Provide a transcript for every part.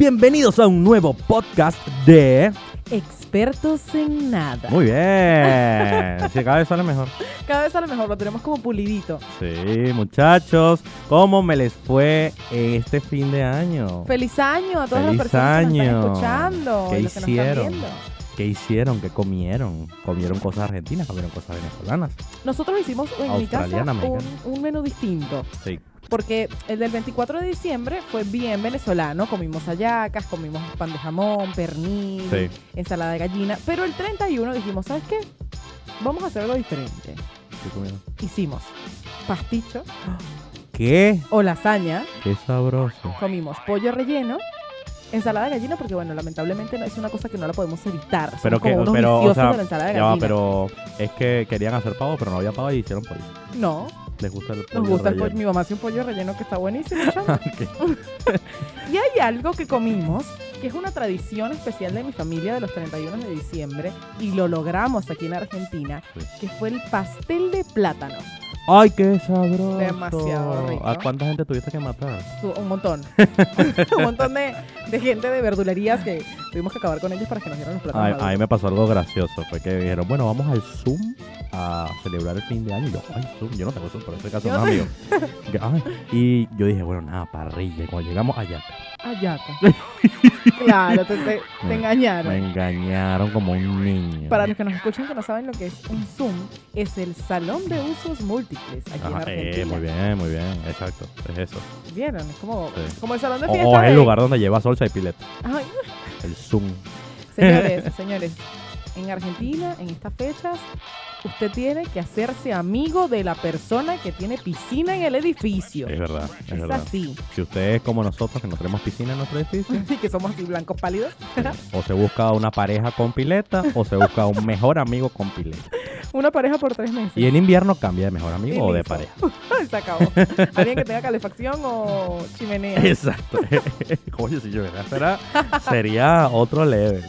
Bienvenidos a un nuevo podcast de... Expertos en nada. Muy bien. Sí, cada vez sale mejor. Cada vez a lo mejor lo tenemos como pulidito. Sí, muchachos. ¿Cómo me les fue este fin de año? Feliz año a todas Feliz las personas que nos año. están escuchando. ¿Qué y los que nos hicieron? están viendo. ¿Qué hicieron? ¿Qué comieron? ¿Comieron cosas argentinas? ¿Comieron cosas venezolanas? Nosotros hicimos en mi casa un, menú distinto. Sí. Porque el del 24 de diciembre fue bien venezolano. Comimos hallacas, comimos pan de jamón, pernil, Sí. ensalada de gallina. Pero el 31 dijimos, ¿sabes qué? Vamos a hacer algo diferente. ¿Qué? Hicimos pasticho ¿Qué? o lasaña. Qué sabroso. Comimos pollo relleno, ensalada de gallina, porque bueno, lamentablemente no es una cosa que no la podemos evitar. Somos Pero que, como unos pero, o viciosos sea, de la ensalada de ya gallina. pero es que querían hacer pavo, pero no había pavo y hicieron pollo. No, Les gusta el pollo nos gusta el relleno. pollo. Mi mamá hace un pollo relleno que está buenísimo. y hay algo que comimos, que es una tradición especial de mi familia de los 31 de diciembre, y lo logramos aquí en Argentina, Sí. que fue el pastel de plátano. ¡Ay, qué sabroso! Demasiado rico. ¿A cuánta gente tuviste que matar? Un montón. un montón de, de gente de verdulerías que tuvimos que acabar con ellos para que nos dieran los plátanos. Ay, a mí me pasó algo gracioso. Fue que dijeron, bueno, vamos al Zoom a celebrar el fin de año. Y yo, ay, Zoom, yo no tengo Zoom, pero este caso no, ay, y yo dije, bueno, nada, parrilla. Cuando llegamos allá, Ayaca. claro, te, te- te Me- engañaron. me engañaron como un niño. Para los que nos escuchan que no saben lo que es un Zoom, es el salón de usos múltiples aquí en Ajá, Argentina. eh, muy bien, muy bien, exacto, es eso. ¿Vieron? Es como, Sí. como el salón de O, fiesta. o es el lugar donde lleva salsa y pileta, Ay, el Zoom. señores, señores, en Argentina, en estas fechas, usted tiene que hacerse amigo de la persona que tiene piscina en el edificio. Es verdad, es, Es verdad. así. Si usted es como nosotros, que no tenemos piscina en nuestro edificio, Y que somos así blancos pálidos. o se busca una pareja con pileta, o se busca un mejor amigo con pileta. Una pareja por tres meses. Y en invierno cambia de mejor amigo o de pareja. Se acabó. Alguien que tenga calefacción o chimenea. Exacto. Coño, si yo era, será- sería otro level.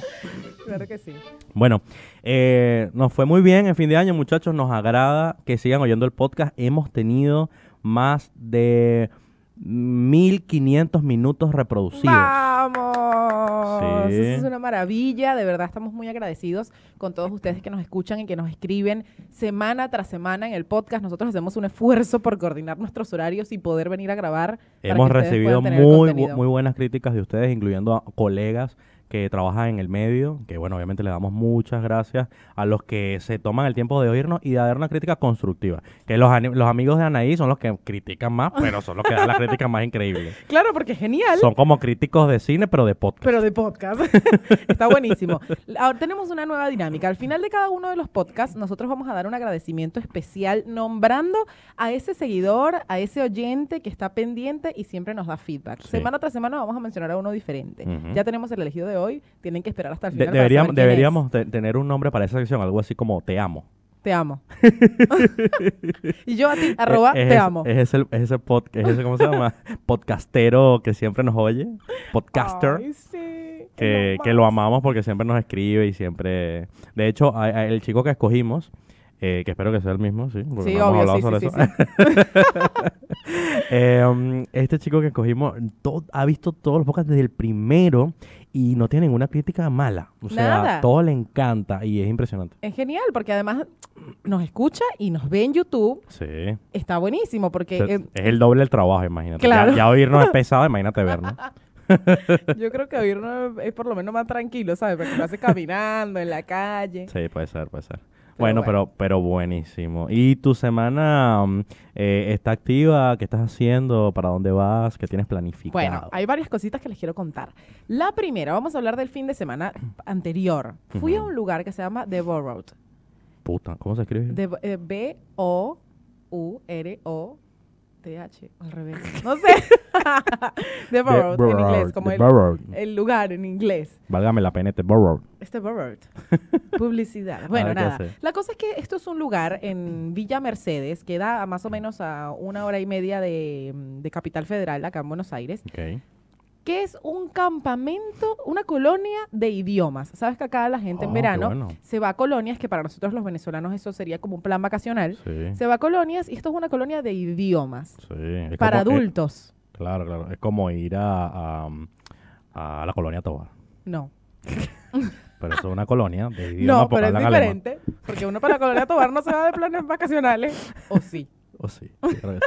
Claro que sí. Bueno, eh, nos fue muy bien en fin de año, muchachos. Nos agrada que sigan oyendo el podcast. Hemos tenido más de 1500 minutos reproducidos. ¡Vamos! Sí. Eso es una maravilla. De verdad, estamos muy agradecidos con todos ustedes que nos escuchan y que nos escriben semana tras semana en el podcast. Nosotros hacemos un esfuerzo por coordinar nuestros horarios y poder venir a grabar. Hemos recibido muy, muy buenas críticas de ustedes, incluyendo a colegas que trabajan en el medio, que bueno, obviamente le damos muchas gracias a los que se toman el tiempo de oírnos y de dar una crítica constructiva. Que los, los amigos de Anaí son los que critican más, pero son los que dan las críticas más increíbles. Claro, porque es genial. Son como críticos de cine, pero de podcast. Pero de podcast. Está buenísimo. Ahora tenemos una nueva dinámica. Al final de cada uno de los podcasts, nosotros vamos a dar un agradecimiento especial nombrando a ese seguidor, a ese oyente que está pendiente y siempre nos da feedback. Sí. Semana tras semana vamos a mencionar a uno diferente. Ya tenemos el elegido de hoy. Tienen que esperar hasta el De- final. para deberíamos deberíamos te- tener un nombre para esa sección, algo así como Te amo. Te amo. y yo a ti, arroba, Es- es te amo. Es ese, es ese, pod- es ese, ¿cómo se llama? Podcastero que siempre nos oye. Podcaster. Ay, sí, que, que lo amamos porque siempre nos escribe y siempre... De hecho, a- a- el chico que escogimos, eh, que espero que sea el mismo, sí, porque Sí, no hemos obvio, hablado sí, sobre sí, eso. Eh, um, este chico que escogimos ha visto todos los podcasts desde el primero y no tiene ninguna crítica mala. O sea, todo le encanta y es impresionante. Es genial porque además nos escucha y nos ve en YouTube. Sí. Está buenísimo porque... O sea, eh, es el doble del trabajo, imagínate. Ya- Claro. Ya, oírnos es pesado, imagínate vernos. Yo creo que oírnos es por lo menos más tranquilo, ¿sabes? Porque lo hace caminando en la calle. Sí, puede ser, puede ser. Bueno, bueno. pero, pero buenísimo. ¿Y tu semana um, eh, está activa? ¿Qué estás haciendo? ¿Para dónde vas? ¿Qué tienes planificado? Bueno, hay varias cositas que les quiero contar. La primera, vamos a hablar del fin de semana anterior. Fui a un lugar que se llama The Borrowed. Puta, ¿cómo se escribe? De, eh, B-O-U-R-O-T-H. Al revés. No sé. The Borrowed, en inglés. Como The el, Borrowed. el lugar en inglés. Válgame la pena, The Borrowed. Este Borrowed. Publicidad. Bueno, Ah, ¿qué nada. La cosa es que esto es un lugar en Villa Mercedes, que da a más o menos a una hora y media de, de Capital Federal, acá en Buenos Aires, Ok. Que es un campamento, una colonia de idiomas. Sabes que acá la gente Ah, en qué verano bueno. se va a colonias, que para nosotros los venezolanos eso sería como un plan vacacional. Sí, Se va a colonias y esto es una colonia de idiomas sí. Para como- adultos. claro, claro. Es como ir a, a, A la colonia Tobar. No. Pero eso es una colonia de idioma No, pero es alemán. diferente. Porque uno para la colonia Tobar no se va de planes vacacionales. ¿O sí? Oh, sí, sí.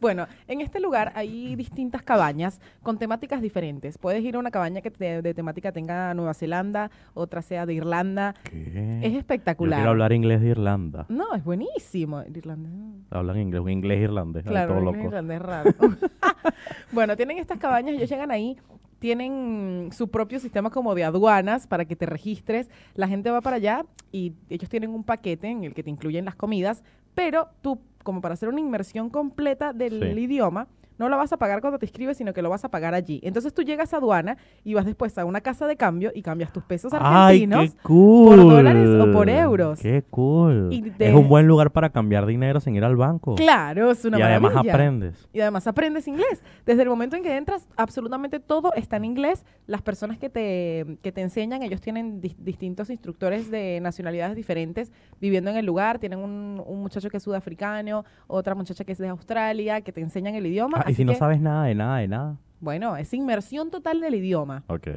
Bueno, en este lugar hay distintas cabañas con temáticas diferentes. Puedes ir a una cabaña que te- de temática tenga Nueva Zelanda, otra sea de Irlanda. ¿Qué? Es Yo espectacular. quiero hablar inglés de Irlanda. No, es buenísimo. el Irlandés. Hablan inglés, un inglés irlandés. Claro, todo irlandés raro. bueno, tienen estas cabañas, ellos llegan ahí, tienen su propio sistema como de aduanas para que te registres. La gente va para allá y ellos tienen un paquete en el que te incluyen las comidas, pero tú, como para hacer una inmersión completa del Sí. idioma, no la vas a pagar cuando te inscribes, sino que lo vas a pagar allí. Entonces tú llegas a aduana y vas después a una casa de cambio y cambias tus pesos ¡Ay, argentinos. qué cool! dólares o por euros. ¡Qué cool! Y Es un buen lugar para cambiar dinero sin ir al banco. Claro, es una y además aprendes. Y además aprendes inglés. Desde el momento en que entras, absolutamente todo está en inglés. Las personas que te, que te enseñan, ellos tienen dis- distintos instructores de nacionalidades diferentes viviendo en el lugar. Tienen un, un muchacho que es sudafricano, otra muchacha que es de Australia, que te enseñan el idioma. Y si no sabes nada de nada de nada. Bueno, es inmersión total del idioma. Ok.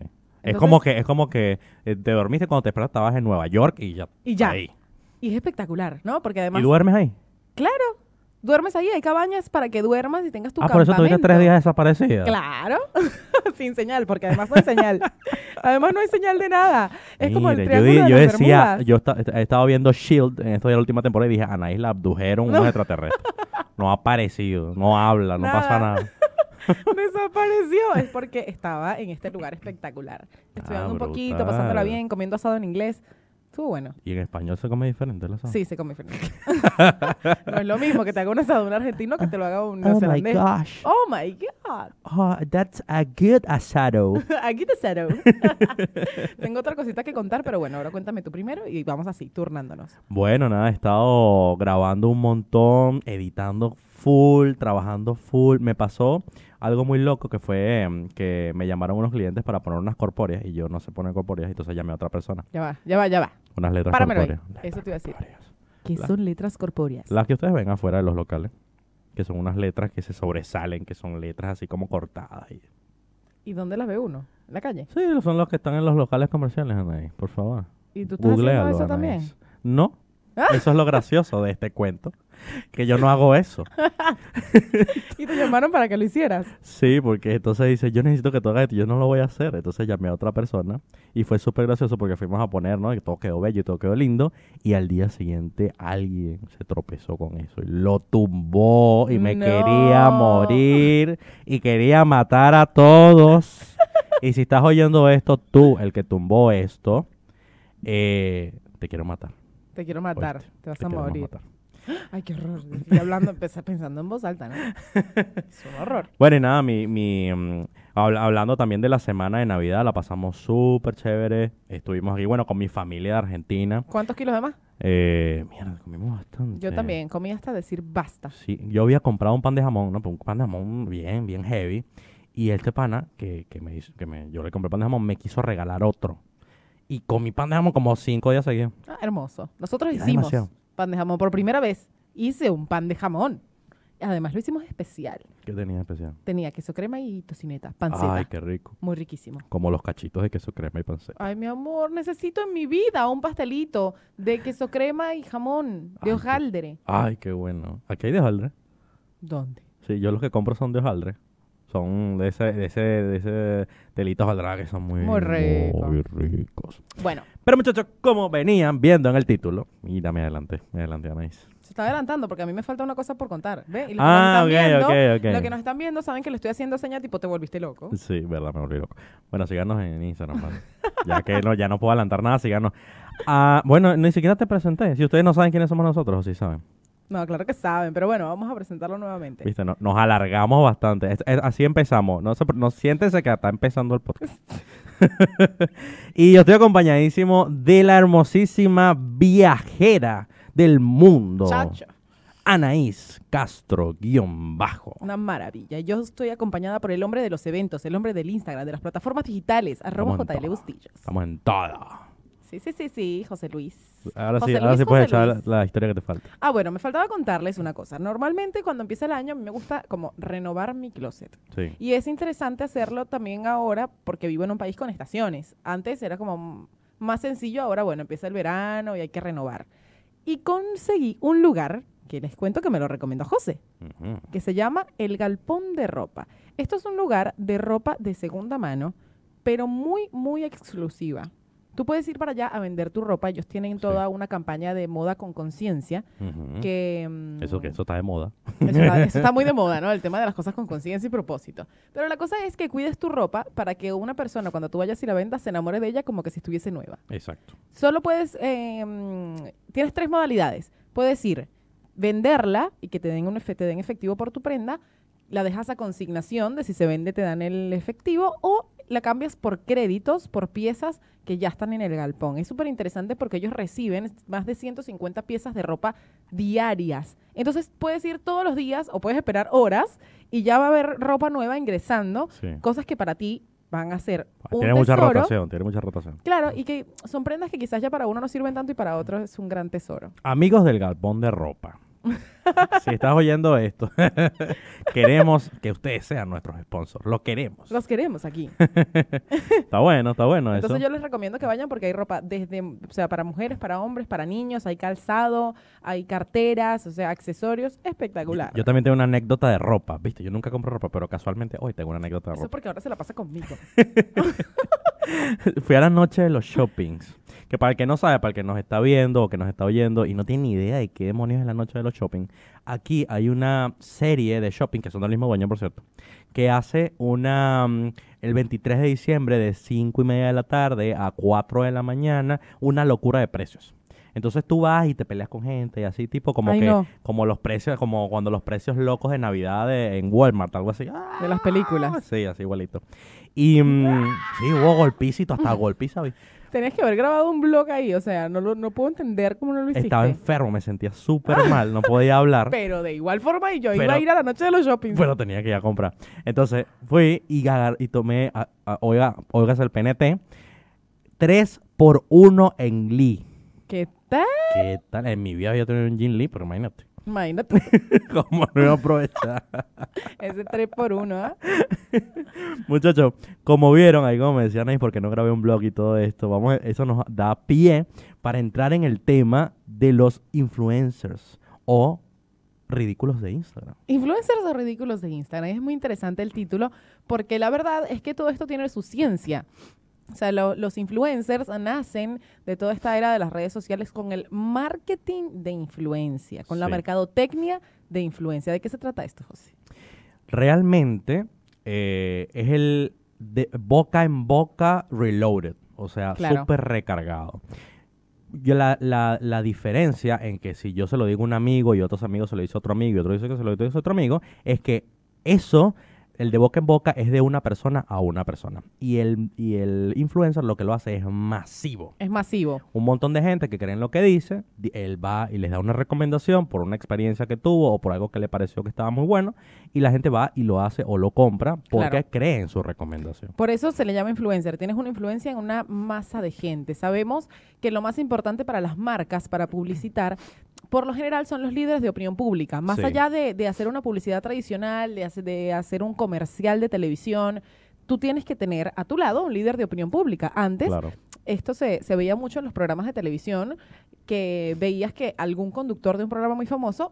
es como que es como que eh, te dormiste cuando te despertas estabas en Nueva York y ya. Y ya. Ahí. Y es espectacular, ¿no? Porque ¿Y además, duermes ahí? claro, duermes ahí. Hay cabañas para que duermas y tengas tu ah, por eso tuviste tres días desaparecida. Claro, sin señal, porque además no hay señal. además no hay señal de nada. Es como el yo, triángulo de yo las decía, Bermudas. yo esta- he estado viendo Shield en esto de la última temporada y dije, Anaís la abdujeron unos extraterrestres. No ha aparecido, no habla, no pasa Nada. Desapareció. Es porque estaba en este lugar espectacular. Estudiando Ah, un poquito, brutal. pasándola bien, comiendo asado en inglés. Estuvo bueno. Y en español se come diferente, ¿lo sabes? Sí, se come diferente. no es lo mismo que te haga un asado un argentino que te lo haga un Oh my neozelandés. gosh. Oh my God. Oh, that's a good asado. Aquí te cero. Tengo otra cosita que contar, pero bueno, ahora cuéntame tú primero y vamos así, turnándonos. Bueno, nada, he estado grabando un montón, editando full, trabajando full. Me pasó algo muy loco que fue em, que me llamaron unos clientes para poner unas corpóreas y yo no sé poner corpóreas, entonces llamé a otra persona. Ya va, ya va, ya va. Unas letras Páramelo corpóreas. Eso te iba a decir. Corpóreas. ¿Qué La- son letras corpóreas? Las que ustedes ven afuera de los locales, que son unas letras que se sobresalen, que son letras así como cortadas. Y... ¿Y dónde las ve uno? ¿En la calle? Sí, son los que están en los locales comerciales, Anaí, por favor. ¿Y tú estás Googlealo, haciendo eso Anaís. también? No, Ah. eso es lo gracioso de este cuento, que yo no hago eso. Y te llamaron para que lo hicieras. Sí, porque entonces dice, yo necesito que tú hagas esto, yo no lo voy a hacer. Entonces llamé a otra persona y fue súper gracioso porque fuimos a poner, ¿no? Y todo quedó bello y todo quedó lindo. Y al día siguiente alguien se tropezó con eso y lo tumbó y me No. quería morir y quería matar a todos. y si estás oyendo esto, tú, el que tumbó esto, eh, te quiero matar. Te quiero matar. Oíste, Te vas te a morir. matar. Ay, qué horror. Estoy hablando, empecé pensando en voz alta, ¿no? Es un horror. Bueno, y nada, mi, mi, mm, habla- hablando también de la semana de Navidad, la pasamos súper chévere. Estuvimos aquí, bueno, con mi familia de Argentina. ¿Cuántos kilos de más? Eh, mierda, comimos bastante. Yo también. Comí hasta decir basta. Sí, yo había comprado un pan de jamón, ¿no? Un pan de jamón bien, bien heavy. Y este pana, que, que me hizo, que me, yo le compré pan de jamón, me quiso regalar otro. Y comí pan de jamón como cinco días seguidos. Ah, hermoso. Nosotros Era hicimos demasiado. Pan de jamón. Por primera vez hice un pan de jamón. Además lo hicimos especial. ¿Qué tenía especial? Tenía queso crema y tocineta. Panceta. Ay, qué rico. Muy riquísimo. Como los cachitos de queso crema y panceta. Ay, mi amor, necesito en mi vida un pastelito de queso crema y jamón de Ay, qué- hojaldre. Ay, qué bueno. Aquí hay de hojaldre. ¿Dónde? Sí, yo los que compro son de hojaldre. Son de ese, de ese, de ese telito hojaldre que son muy, Muy rico. muy ricos. Bueno, Pero muchachos, como venían viendo en el título, mira, me adelanté, me adelanté, Anaís. se está adelantando porque a mí me falta una cosa por contar. ¿Ve? Y los Ah, que nos están ok, viendo, ok, ok. Los que nos están viendo saben que le estoy haciendo señas tipo te volviste loco. Sí, verdad, me volví loco. Bueno, síganos en Instagram, ¿vale? ya que no, ya no puedo adelantar nada, síganos. Ah, bueno, ni siquiera te presenté. Si ustedes no saben quiénes somos nosotros, o sí saben. No, claro que saben, pero bueno, vamos a presentarlo nuevamente. Viste, No- nos alargamos bastante. Es- es- así empezamos. No, se, no siéntense que está empezando el podcast. y yo estoy acompañadísimo de la hermosísima viajera del mundo. Chacho, Anaís Castro, guion bajo. una maravilla. Yo estoy acompañada por el hombre de los eventos, el hombre del Instagram, de las plataformas digitales, arroba JL. Bustillos. Estamos en todo. Sí, sí, sí, sí, José Luis. Ahora sí, José ahora Luis, sí puedes José echar la, historia que te falta. Ah, bueno, me faltaba contarles una cosa. Normalmente cuando empieza el año a mí me gusta como renovar mi closet. Sí. Y es interesante hacerlo también ahora porque vivo en un país con estaciones. Antes era como más sencillo, ahora bueno, empieza el verano y hay que renovar. Y conseguí un lugar que les cuento que me lo recomendó José, que se llama El Galpón de Ropa. Esto es un lugar de ropa de segunda mano, pero muy, muy exclusiva. Tú puedes ir para allá a vender tu ropa. Ellos tienen Sí. toda una campaña de moda con conciencia que... mm, Eso que eso está de moda. eso está, eso está muy de moda, ¿no? El tema de las cosas con conciencia y propósito. Pero la cosa es que cuides tu ropa para que una persona, cuando tú vayas y la vendas, se enamore de ella como que si estuviese nueva. Exacto. Solo puedes, eh, mm, tienes tres modalidades. Puedes ir, venderla y que te den, un te den efectivo por tu prenda, la dejas a consignación de si se vende te dan el efectivo o la cambias por créditos, por piezas que ya están en el galpón. Es súper interesante porque ellos reciben más de 150 piezas de ropa diarias. Entonces puedes ir todos los días o puedes esperar horas y ya va a haber ropa nueva ingresando, Sí. cosas que para ti van a ser un Tiene mucha tesoro. rotación, tiene mucha rotación. Claro, y que son prendas que quizás ya para uno no sirven tanto y para otro es un gran tesoro. Amigos del galpón de ropa. si estás oyendo esto, queremos que ustedes sean nuestros sponsors. Lo queremos. Los queremos aquí. Está bueno, está bueno eso. Entonces yo les recomiendo que vayan porque hay ropa desde, o sea, para mujeres, para hombres, para niños, hay calzado, hay carteras, o sea, accesorios, espectacular. Yo también tengo una anécdota de ropa, ¿viste? Yo nunca compro ropa, pero casualmente hoy tengo una anécdota de Eso ropa. porque ahora se la pasa conmigo. Fui a la noche de los shoppings. Que para el que no sabe, para el que nos está viendo o que nos está oyendo y no tiene ni idea de qué demonios es la noche de los shopping, aquí hay una serie de shopping, que son del mismo dueño, por cierto, que hace una mm, el 23 de diciembre de 5 y media de la tarde a 4 de la mañana, una locura de precios. Entonces tú vas y te peleas con gente y así tipo como Ay, que no. como los precios como cuando los precios locos de Navidad de- en Walmart algo así. ¡Ah! De las películas. Sí, así igualito. Y mm, sí, hubo golpicito, hasta golpiza. Tenías que haber grabado un blog ahí, o sea, no, lo, no puedo entender cómo no lo hiciste. Estaba enfermo, me sentía súper mal, no podía hablar, Pero de igual forma, y yo iba a ir a la noche de los shopping. pero tenía que ir a comprar. Entonces fui y, tomé, a- a- oiga, oigas el PNT, 3 por 1 en Lee. ¿Qué tal? ¿Qué tal? En mi vida había tenido un Gin Lee, pero imagínate. Imagínate, ¿Cómo no iba a aprovechar? ese 3 por 1 ¿ah? Muchachos, como vieron, ahí como me decían ahí, porque no grabé un blog y todo esto, vamos, a- eso nos da pie para entrar en el tema de los influencers o ridículos de Instagram. Influencers o ridículos de Instagram. Es muy interesante el título porque la verdad es que todo esto tiene su ciencia. O sea, lo- los influencers nacen de toda esta era de las redes sociales con el marketing de influencia, con la mercadotecnia de influencia. ¿De qué se trata esto, José? Realmente eh, es el de boca en boca reloaded, o sea, Claro. súper recargado. Yo la, la, la diferencia en que si yo se lo digo a un amigo y otros amigos se lo dice a otro amigo y otro dice que se lo dice a otro amigo, es que eso, el de boca en boca, es de una persona a una persona. Y el, y el influencer lo que lo hace es masivo. Es masivo. Un montón de gente que creen lo que dice, di- él va y les da una recomendación por una experiencia que tuvo o por algo que le pareció que estaba muy bueno, y la gente va y lo hace o lo compra porque Claro. cree en su recomendación. Por eso se le llama influencer. Tienes una influencia en una masa de gente. Sabemos que lo más importante para las marcas, para publicitar, por lo general son los líderes de opinión pública. Más Sí. allá de, de hacer una publicidad tradicional, de hacer, de hacer un comercial de televisión, tú tienes que tener a tu lado un líder de opinión pública. Antes, Claro. esto se, se veía mucho en los programas de televisión, que veías que algún conductor de un programa muy famoso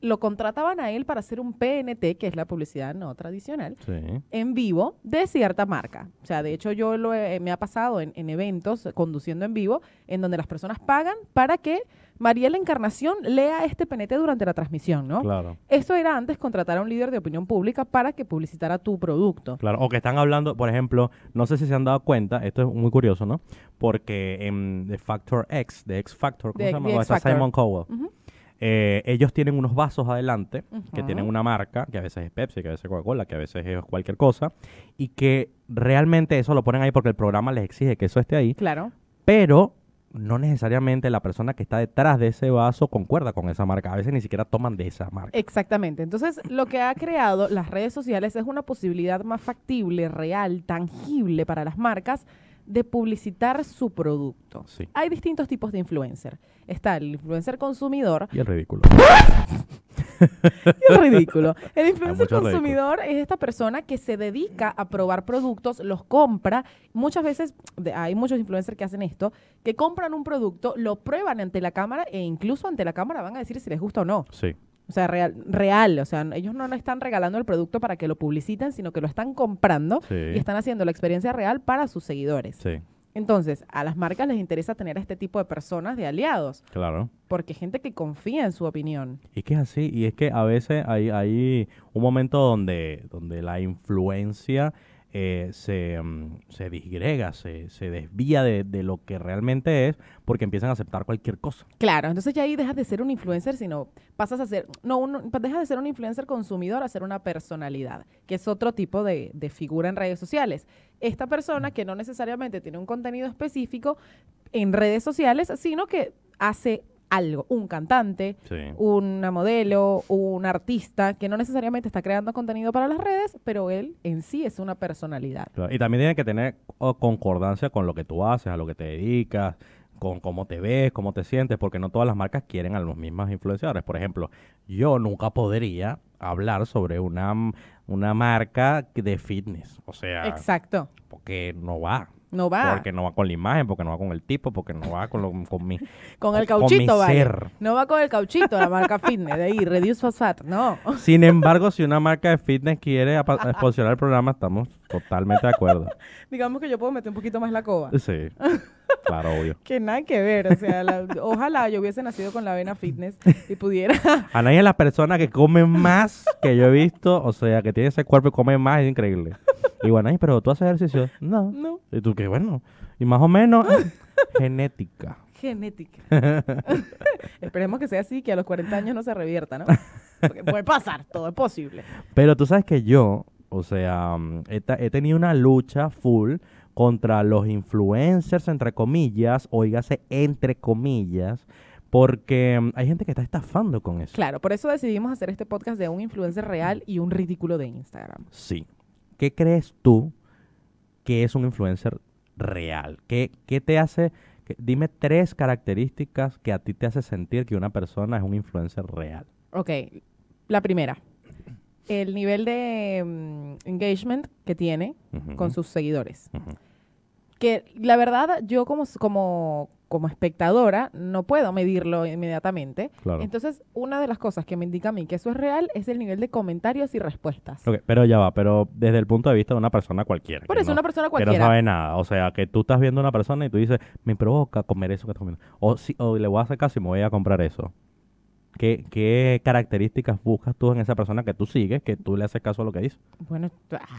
lo contrataban a él para hacer un PNT, que es la publicidad no tradicional, Sí. en vivo de cierta marca. O sea, de hecho yo lo he- me ha pasado en, en eventos eh, conduciendo en vivo, en donde las personas pagan para que Mariela Encarnación lea este PNT durante la transmisión, ¿no? Claro. Esto era antes contratar a un líder de opinión pública para que publicitara tu producto. Claro, o que están hablando, por ejemplo, no sé si se han dado cuenta, esto es muy curioso, ¿no? Porque en The Factor X, de X Factor, ¿cómo De- se llama? O Factor. Simon Cowell. Ujú. Eh, ellos tienen unos vasos adelante que tienen una marca, que a veces es Pepsi, que a veces es Coca-Cola, que a veces es cualquier cosa, y que realmente eso lo ponen ahí porque el programa les exige que eso esté ahí, Claro. pero no necesariamente la persona que está detrás de ese vaso concuerda con esa marca. A veces ni siquiera toman de esa marca. Exactamente. Entonces, lo que ha creado las redes sociales es una posibilidad más factible, real, tangible para las marcas de publicitar su producto. Sí. Hay distintos tipos de influencer. Está el influencer consumidor Y el ridículo. y el ridículo. El influencer ridículo. consumidor es esta persona que se dedica a probar productos, los compra. Muchas veces, hay muchos influencers que hacen esto, que compran un producto, lo prueban ante la cámara e incluso ante la cámara van a decir si les gusta o no. Sí. O sea, real, real. O sea, ellos no le están regalando el producto para que lo publiciten, sino que lo están comprando Sí. y están haciendo la experiencia real para sus seguidores. Sí. Entonces, a las marcas les interesa tener a este tipo de personas de aliados, Claro. porque gente que confía en su opinión. Y que es así, y es que a veces hay, hay un momento donde, donde la influencia eh, se, mm, se disgrega, se, se desvía de, de lo que realmente es, porque empiezan a aceptar cualquier cosa. Claro, entonces ya ahí dejas de ser un influencer, sino pasas a ser, no, uno, dejas de ser un influencer consumidor a ser una personalidad, que es otro tipo de, de figura en redes sociales. Esta persona que no necesariamente tiene un contenido específico en redes sociales, sino que hace algo, un cantante, Sí. una modelo, un artista que no necesariamente está creando contenido para las redes, pero él en sí es una personalidad. Y también tiene que tener concordancia con lo que tú haces, a lo que te dedicas, con cómo te ves, cómo te sientes, porque no todas las marcas quieren a los mismos influenciadores. Por ejemplo, yo nunca podría hablar sobre una, una marca de fitness, o sea, Exacto. porque no va. No va. Porque no va con la imagen, porque no va con el tipo, porque no va con, lo, con mi... Con el con mi cauchito, vale. ser. No va con el cauchito, la marca fitness, de ahí, Reduce Fat, no. Sin embargo, si una marca de fitness quiere exposicionar el programa, estamos totalmente de acuerdo. Digamos que yo puedo meter un poquito más la coba. Sí, claro, obvio. Que nada que ver, o sea, la- ojalá yo hubiese nacido con la vena fitness y pudiera. Anaí es la persona que come más que yo he visto, o sea, que tiene ese cuerpo y come más, es increíble. Y bueno, Anaí, pero tú haces ejercicio. No. No, Y tú, qué bueno. Y más o menos, genética. genética. Esperemos que sea así, que a los 40 años no se revierta, ¿no? Porque puede pasar, todo es posible. Pero tú sabes que yo, o sea, mm, he, he tenido una lucha full contra los influencers, entre comillas, oígase, entre comillas, porque mm, hay gente que está estafando con eso. Claro, por eso decidimos hacer este podcast de un influencer real y un ridículo de Instagram. Sí. ¿Qué crees tú que es un influencer real? ¿Qué, qué te hace? que- dime tres características que a ti te hace sentir que una persona es un influencer real. Ok, la primera. El nivel de mm, engagement que tiene con sus seguidores. que la verdad yo como, como, como espectadora no puedo medirlo inmediatamente. Claro. Entonces, una de las cosas que me indica a mí que eso es real es el nivel de comentarios y respuestas. Pero ya va, pero desde el punto de vista de una persona cualquiera. Por que eso, no- una persona Que cualquiera. no sabe nada. O sea, que tú estás viendo a una persona y tú dices, me provoca comer eso que estás comiendo. O, si, o le voy a hacer caso y me voy a comprar eso. ¿Qué, ¿Qué características buscas tú en esa persona que tú sigues, que tú le haces caso a lo que dice? Bueno,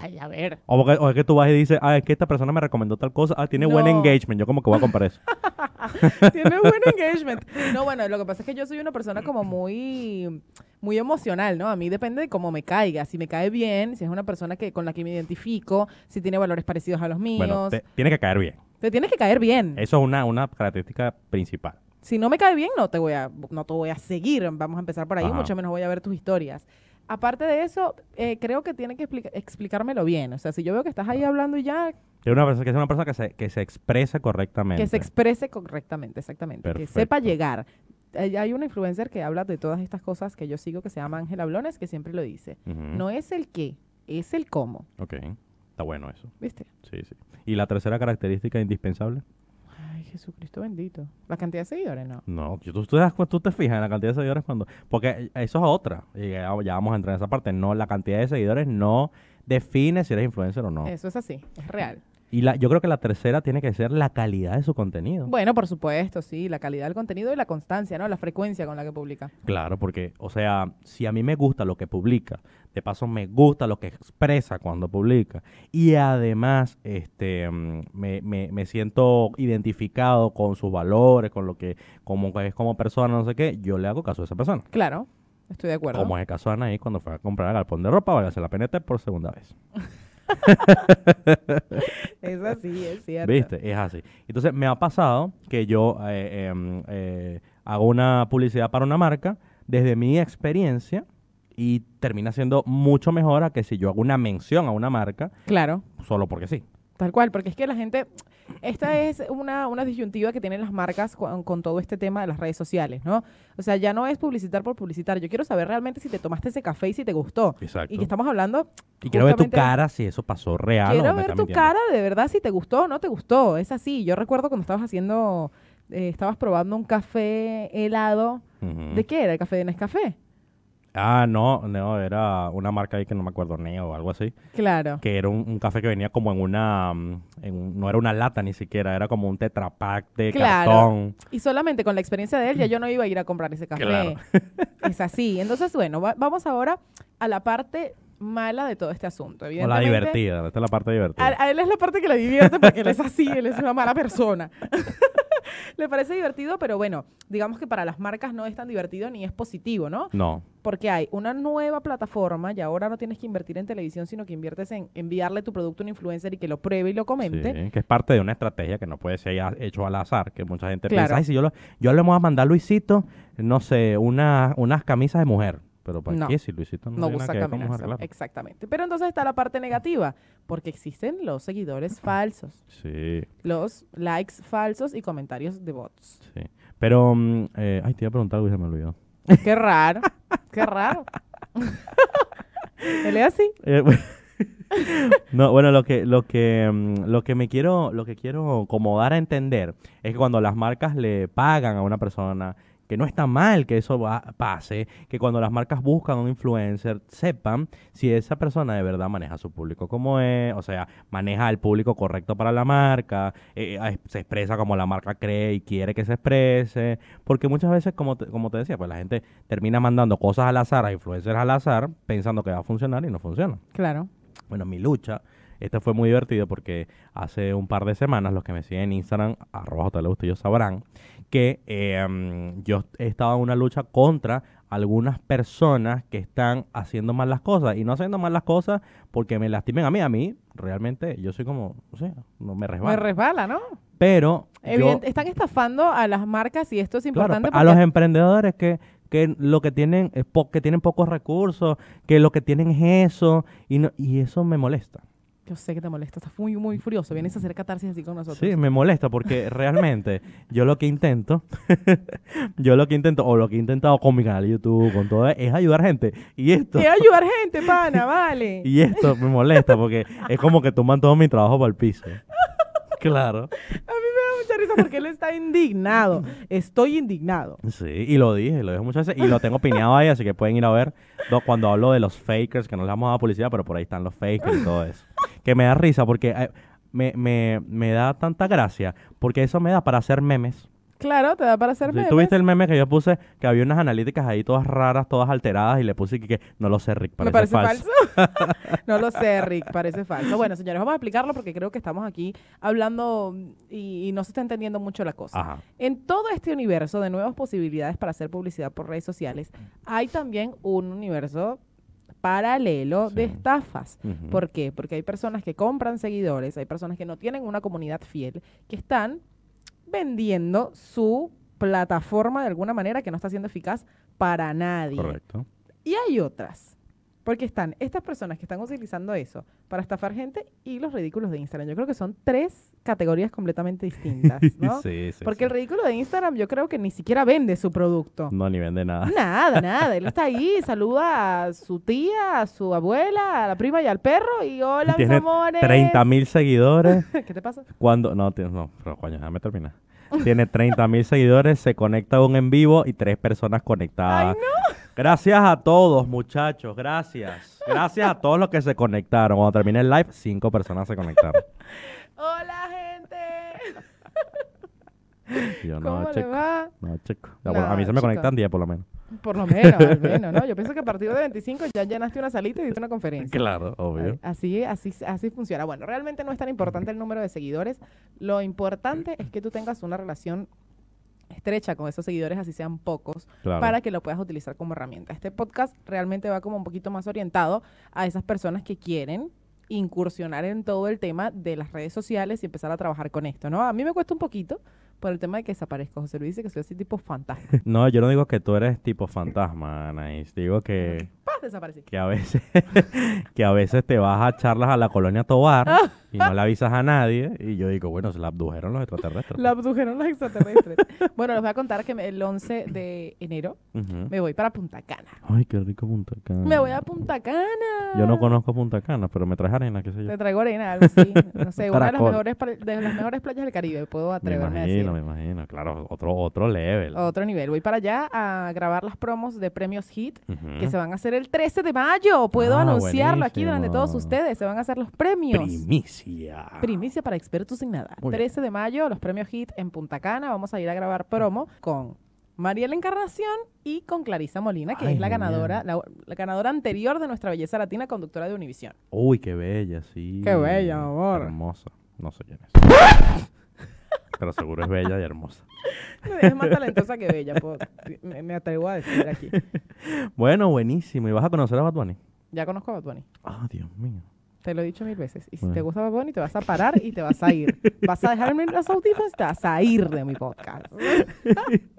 ay, a ver. O, porque- o es que tú vas y dices, ah, es que esta persona me recomendó tal cosa, ah, tiene buen engagement, yo como que voy a comprar eso. Tiene buen engagement. No, bueno, lo que pasa es que yo soy una persona como muy muy emocional, ¿no? A mí depende de cómo me caiga. Si me cae bien, si es una persona que con la que me identifico, si tiene valores parecidos a los míos. Bueno, te- tiene que caer bien. te tienes que caer bien. Eso es una, una característica principal. Si no me cae bien, no te voy a, no te voy a seguir. Vamos a empezar por ahí, Ajá. mucho menos voy a ver tus historias. Aparte de eso, eh, creo que tiene que explica- explicármelo bien. O sea, si yo veo que estás ahí hablando y ya, Es una persona que una persona que se, que se exprese correctamente. que se exprese correctamente, exactamente. Que sepa llegar. Hay una influencer que habla de todas estas cosas que yo sigo que se llama Ángela Blones, que siempre lo dice. No es el qué, es el cómo. Ok, está bueno eso. ¿Viste? Sí, sí. ¿Y la tercera característica indispensable? Ay, Jesucristo bendito. La cantidad de seguidores, no. No, tú, das tú te fijas en la cantidad de seguidores cuando... Porque eso es otra. Y ya, ya vamos a entrar en esa parte. No, la cantidad de seguidores no define si eres influencer o no. Eso es así, es real. Y la, yo creo que la tercera tiene que ser la calidad de su contenido. Bueno, por supuesto, sí, la calidad del contenido y la constancia, ¿no? La frecuencia con la que publica. Claro, porque, o sea, si a mí me gusta lo que publica, de paso me gusta lo que expresa cuando publica, y además este mm, me, me, me siento identificado con sus valores, con lo que como es como persona, no sé qué, yo le hago caso a esa persona. Claro, estoy de acuerdo. Como es el caso de Anaí cuando fue a comprar el galpón de ropa, váyase la PNT por segunda vez. Es así, es cierto. ¿Viste? Es así. Entonces, me ha pasado que yo eh, em, eh, hago una publicidad para una marca desde mi experiencia y termina siendo mucho mejor a que si yo hago una mención a una marca Claro, solo porque sí. tal cual, porque es que la gente, esta es una, una disyuntiva que tienen las marcas con, con todo este tema de las redes sociales, ¿no? O sea, ya no es publicitar por publicitar. Yo quiero saber realmente si te tomaste ese café y si te gustó. Exacto. Y que estamos hablando. Y quiero ver tu cara si eso pasó real Quiero ver tu cara de verdad si te gustó o no te gustó. Es así. Yo recuerdo cuando estabas haciendo, eh, estabas probando un café helado. ¿De qué era? ¿El café de Nescafé? Ah, no, no, era una marca ahí que no me acuerdo, Neo o algo así. Claro. Que era un, un café que venía como en una... mm, en un- no era una lata ni siquiera, era como un tetrapack de Claro. cartón. Y solamente con la experiencia de él ya yo no iba a ir a comprar ese café. Claro. Es así. Entonces, bueno, va- vamos ahora a la parte mala de todo este asunto. O la divertida, esta es la parte divertida. A, a él es la parte que le divierte porque él es así, él es una mala persona. Le parece divertido, pero bueno, digamos que para las marcas no es tan divertido ni es positivo, ¿no? No, Porque hay una nueva plataforma y ahora no tienes que invertir en televisión, sino que inviertes en enviarle tu producto a un influencer y que lo pruebe y lo comente. sí, que es parte de una estrategia que no puede ser hecho al azar, que mucha gente Claro. piensa, ay, si yo, lo- yo le voy a mandar a Luisito, no sé, una, unas camisas de mujer. Pero ¿para No. qué si Luisito no, No usa que ver? Exactamente. Pero entonces está la parte negativa, porque existen los seguidores falsos, Sí, los likes falsos y comentarios de bots. sí. Pero, mm, eh, ay, te iba a preguntar algo y se me olvidó. Qué raro, qué raro. Él es así. Eh, no, bueno, lo que, lo que, mm, lo que me quiero, lo que quiero como dar a entender es que cuando las marcas le pagan a una persona, que no está mal que eso va- pase, que cuando las marcas buscan a un influencer, sepan si esa persona de verdad maneja su público como es, o sea, maneja el público correcto para la marca, eh, se expresa como la marca cree y quiere que se exprese, porque muchas veces, como te, como te decía, pues la gente termina mandando cosas al azar a influencers al azar, pensando que va a funcionar y no funciona. Claro. Bueno, mi lucha, este fue muy divertido porque hace un par de semanas, los que me siguen en Instagram, arroba ellos sabrán, que eh, yo he estado en una lucha contra algunas personas que están haciendo mal las cosas y no haciendo mal las cosas porque me lastimen a mí. A mí, realmente, yo soy como, o sea, no me Me resbala. resbala, ¿no? Pero yo, están estafando a las marcas y esto es Claro, importante a los emprendedores que, que lo que tienen es po- que tienen pocos recursos, que lo que tienen es eso y no, y eso me molesta. Yo sé que te molesta, estás muy, muy furioso. Vienes a hacer catarsis así con nosotros. Sí, me molesta porque realmente yo lo que intento, yo lo que intento, o lo que he intentado con mi canal de YouTube, con todo, es ayudar gente. Y esto, Y ayudar gente, pana, vale. y esto me molesta porque es como que toman todo mi trabajo para el piso. Claro. A mí me da mucha risa porque él está indignado. Estoy indignado. Sí, y lo dije, lo dije muchas veces, y lo tengo pineado ahí, así que pueden ir a ver do- cuando hablo de los fakers, que no les vamos a dar publicidad, pero por ahí están los fakers y todo eso. Que me da risa porque eh, me, me, me da tanta gracia, porque eso me da para hacer memes. Claro, te da para hacer memes. tú viste el meme que yo puse, que había unas analíticas ahí todas raras, todas alteradas, y le puse que, que no lo sé, Rick, Me parece, parece falso. falso. no lo sé, Rick, parece falso. Bueno, señores, vamos a explicarlo porque creo que estamos aquí hablando y, y no se está entendiendo mucho la cosa. Ajá. En todo este universo de nuevas posibilidades para hacer publicidad por redes sociales, hay también un universo paralelo de estafas. ¿Por qué? Porque hay personas que compran seguidores, hay personas que no tienen una comunidad fiel, que están vendiendo su plataforma de alguna manera que no está siendo eficaz para nadie. Correcto. Y hay otras. Porque están estas personas que están utilizando eso para estafar gente y los ridículos de Instagram. Yo creo que son tres categorías completamente distintas, ¿no? sí, sí. Porque sí. el ridículo de Instagram yo creo que ni siquiera vende su producto. No, ni vende nada. Nada, nada. Él está ahí, saluda a su tía, a su abuela, a la prima y al perro y hola, mis amores. 30 mil seguidores. ¿Qué te pasa? Cuando, no, no, pero coño, déjame terminar. Tiene 30 mil seguidores, se conecta a un en vivo y tres personas conectadas. Ay, no. Gracias a todos, muchachos, gracias. Gracias a todos los que se conectaron. Cuando termine el live, cinco personas se conectaron. Hola, gente. Yo, ¿Cómo no, le chico. va? No. Ya, bueno, a mí se me chico. conectan 10 por lo menos. Por lo menos, al menos, ¿no? Yo pienso que a partir de 25 ya llenaste una salita y diste una conferencia. Claro, obvio. Así, así, así funciona. Bueno, realmente no es tan importante el número de seguidores. Lo importante es que tú tengas una relación estrecha con esos seguidores, así sean pocos, Claro. para que lo puedas utilizar como herramienta. Este podcast realmente va como un poquito más orientado a esas personas que quieren incursionar en todo el tema de las redes sociales y empezar a trabajar con esto, ¿no? A mí me cuesta un poquito por el tema de que desaparezco. José Luis dice que soy así tipo fantasma. No, yo no digo que tú eres tipo fantasma, Anaís. Digo que, ¡Pah! Desaparecí. que a veces que a veces te vas a charlas a la colonia Tobar Ah. y no le avisas a nadie. Y yo digo, bueno, se la abdujeron los extraterrestres. La abdujeron los extraterrestres. bueno, les voy a contar que me- el 11 de enero Ujú. me voy para Punta Cana. Ay, qué rico Punta Cana. Me voy a Punta Cana. Yo no conozco Punta Cana, pero me traes arena, qué sé yo. Te traigo arena, algo así. No sé, una de las, Caracol. mejores, pla- de las mejores playas del Caribe, puedo Me atreverme a decir. imagino, me imagino. Claro, otro, otro level. Otro nivel. Voy para allá a grabar las promos de premios Hit Ujú. que se van a hacer el 13 de mayo. Puedo Ah, anunciarlo aquí delante de todos buenísimo. ustedes. Se van a hacer los premios. Primicia. Primicia para expertos en nada. Muy bien. 13 de mayo, los premios Hit en Punta Cana. Vamos a ir a grabar promo con Mariela Encarnación y con Clarisa Molina, que Ay, es la ganadora, la, la ganadora anterior de nuestra belleza latina, conductora de Univisión. Uy, qué bella, sí. Qué bella, amor. Hermosa. No sé quién es. Pero seguro es bella y hermosa. Es más talentosa que bella, puedo- me, me atrevo a decir aquí. Bueno, buenísimo. ¿Y vas a conocer a Bad Bunny? Ya conozco a Bad Bunny. Ah, Dios mío. Te lo he dicho mil veces. Y si Bueno. te gusta Bad Bunny, te vas a parar y te vas a ir. Vas a dejarme los audífonos y te vas a ir de mi podcast.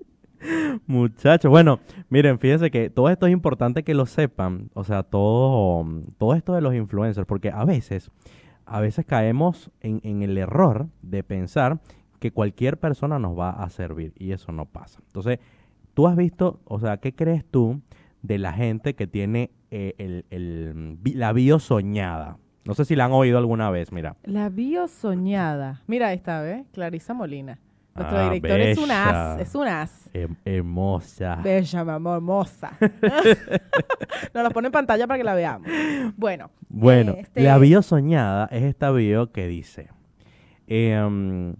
Muchachos, bueno, miren, fíjense que todo esto es importante que lo sepan, o sea, todo, todo esto de los influencers, porque a veces, a veces caemos en, en el error de pensar que cualquier persona nos va a servir y eso no pasa. Entonces, tú has visto, o sea, ¿qué crees tú de la gente que tiene eh, el, la bio soñada? No sé si la han oído alguna vez, mira. La bio soñada. Mira esta, ¿ves? Clarisa Molina. Nuestro Ah, director es un as, es un as. Hem- hermosa. Bella, mi amor, hermosa. Nos la pone en pantalla para que la veamos. Bueno. Bueno, este, la bio soñada es esta bio que dice em,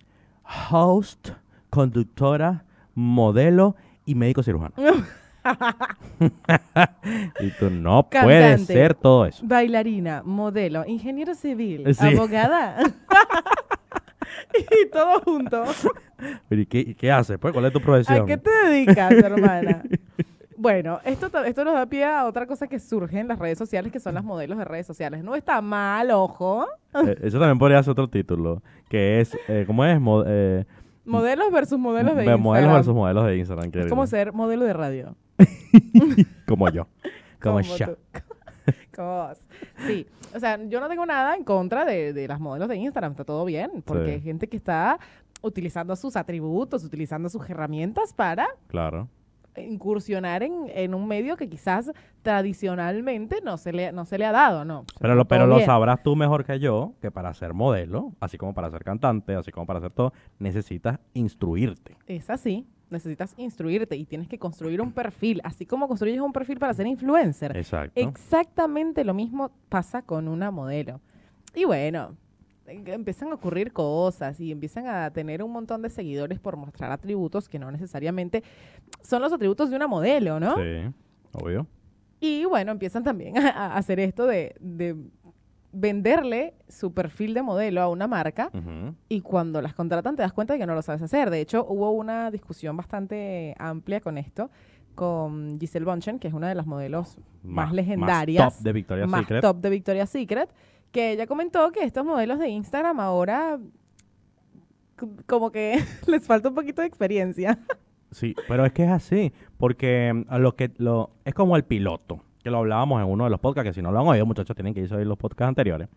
host, conductora, modelo y médico cirujano. y tú no puedes ser todo eso. Bailarina, modelo, ingeniero civil, Sí. abogada. y todo junto. ¿y qué, qué haces? Pues? ¿Cuál es tu profesión? ¿A qué te dedicas, hermana? Bueno, esto, esto nos da pie a otra cosa que surge en las redes sociales, que son las modelos de redes sociales. No está mal, ojo. Eh, eso también podría ser otro título, que es, eh, ¿cómo es? Mo- eh, Modelos versus modelos de Instagram. modelos versus modelos de Instagram. Es como ser modelo de radio. como yo. Como, Como yo. tú. Como vos. Sí, o sea, yo no tengo nada en contra de, de las modelos de Instagram, está todo bien, porque Sí. hay gente que está utilizando sus atributos, utilizando sus herramientas para Claro. Incursionar en, en un medio que quizás tradicionalmente no se le, no se le ha dado, ¿no? Pero, lo, pero lo bien. sabrás tú mejor que yo, que para ser modelo, así como para ser cantante, así como para hacer todo, necesitas instruirte. Es así, necesitas instruirte y tienes que construir un perfil, así como construyes un perfil para ser influencer. Exacto. Exactamente lo mismo pasa con una modelo. Y bueno, empiezan a ocurrir cosas y empiezan a tener un montón de seguidores por mostrar atributos que no necesariamente son los atributos de una modelo, ¿no? Sí, obvio. Y bueno, empiezan también a, a hacer esto de, de venderle su perfil de modelo a una marca Ujú. y cuando las contratan te das cuenta de que no lo sabes hacer. De hecho, hubo una discusión bastante amplia con esto con Giselle Bonchen, que es una de las modelos más, legendarias, top de Victoria's más Secret. top de Victoria's Secret, que ella comentó que estos modelos de Instagram ahora como que les falta un poquito de experiencia. Sí, pero es que es así, porque mm, lo que lo es como el piloto, que lo hablábamos en uno de los podcasts, que si no lo han oído, muchachos, tienen que irse a oír los podcasts anteriores.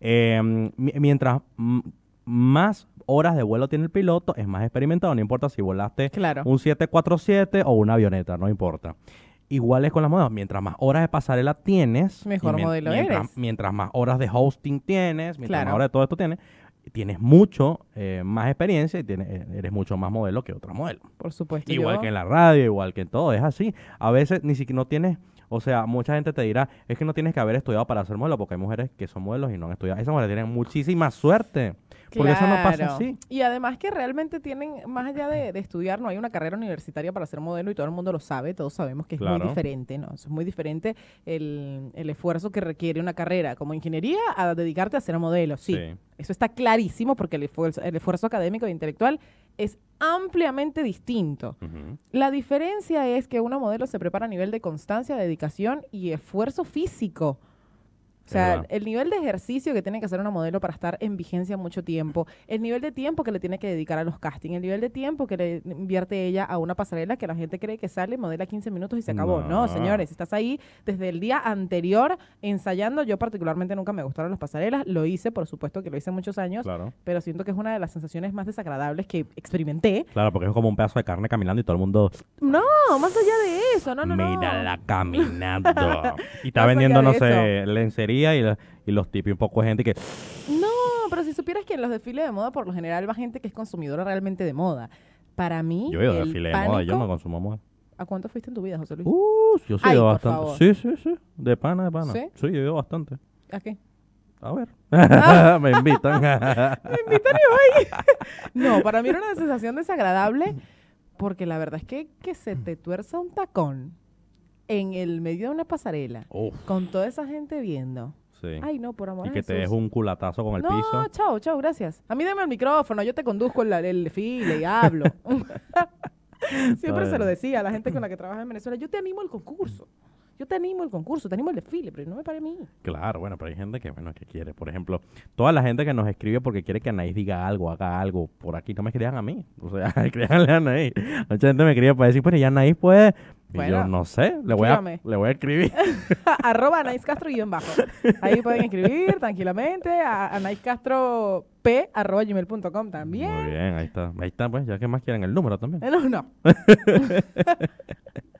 Eh, mi- mientras mm, más horas de vuelo tiene el piloto, es más experimentado, no importa si volaste Claro. un 747 o una avioneta, no importa. Igual es con las modelos, mientras más horas de pasarela tienes, Mejor y modelo mientras, eres. mientras más horas de hosting tienes, mientras Claro. más horas de todo esto tienes, tienes mucho eh, más experiencia y tienes, eh, eres mucho más modelo que otra modelo. Por supuesto. Igual yo- que en la radio, igual que en todo, es así. A veces ni siquiera no tienes, o sea, mucha gente te dirá, es que no tienes que haber estudiado para ser modelo, porque hay mujeres que son modelos y no han estudiado. Esas mujeres tienen muchísima suerte, porque eso no pasa así. Y además que realmente tienen, más allá de, de estudiar, no hay una carrera universitaria para ser modelo y todo el mundo lo sabe, todos sabemos que es muy diferente, ¿no? Es muy diferente el, el esfuerzo que requiere una carrera como ingeniería a dedicarte a ser modelo, sí. Sí. Eso está clarísimo porque el esfuerzo, el esfuerzo académico e intelectual es ampliamente distinto. La diferencia es que una modelo se prepara a nivel de constancia, dedicación y esfuerzo físico. O sea, el nivel de ejercicio que tiene que hacer una modelo para estar en vigencia mucho tiempo, el nivel de tiempo que le tiene que dedicar a los castings, el nivel de tiempo que le invierte ella a una pasarela que la gente cree que sale, modela 15 minutos y se acabó. No, No. señores, estás ahí desde el día anterior ensayando. Yo particularmente nunca me gustaron las pasarelas, lo hice, por supuesto que lo hice muchos años, Claro. pero siento que es una de las sensaciones más desagradables que experimenté. Claro, porque es como un pedazo de carne caminando y todo el mundo. No, más allá de eso, no, no, no. Mírala caminando. y está vendiendo, no sé, lencería y, la- y los tipos y un poco de gente que. No, pero si supieras que en los desfiles de moda por lo general va gente que es consumidora realmente de moda. Para mí, Yo he ido de el desfile de moda, yo no consumo moda. ¿A cuánto fuiste en tu vida, José Luis? Uh, yo sí he ido bastante. Sí, sí, sí. De pana, de pana. ¿Sí? Sí, yo he ido bastante. ¿A qué? A ver. Ah. Me invitan. No, para mí era una sensación desagradable porque la verdad es que que se te tuerza un tacón en el medio de una pasarela Uf, con toda esa gente viendo. sí. Ay, no, por amor y a que te deje un culatazo con el no, piso. chao, chao, gracias. A mí dame el micrófono, yo te conduzco el, el desfile y hablo. Siempre se lo decía a la gente con la que trabaja en Venezuela, yo te animo al concurso. Yo te animo al concurso, te animo al desfile, pero no me pare a mí. Claro, bueno, pero hay gente que, bueno, que quiere. Por ejemplo, toda la gente que nos escribe porque quiere que Anaís diga algo, haga algo. Por aquí no me escriban a mí. O sea, escríbanle a Anaís. Mucha gente me escribe para decir, pues ya Anaís puede. Y Bueno, yo no sé, le voy, a, le voy a escribir. arroba Anaís Castro guion bajo. Ahí pueden escribir tranquilamente a Anaís Castro P arroba gmail.com también. Muy bien, ahí está. Ahí está, pues, ya que más quieren el número también. No, no.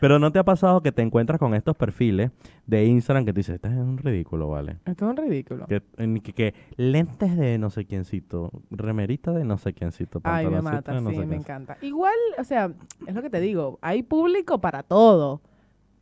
Pero ¿no te ha pasado que te encuentras con estos perfiles de Instagram que te dices, este es un ridículo, ¿vale? Esto es un ridículo. Que, en- que, que lentes de no sé quiéncito, remerita de no sé quiéncito, Ay, me mata, no sí, me encanta. Igual, o sea, es lo que te digo, hay público para todo.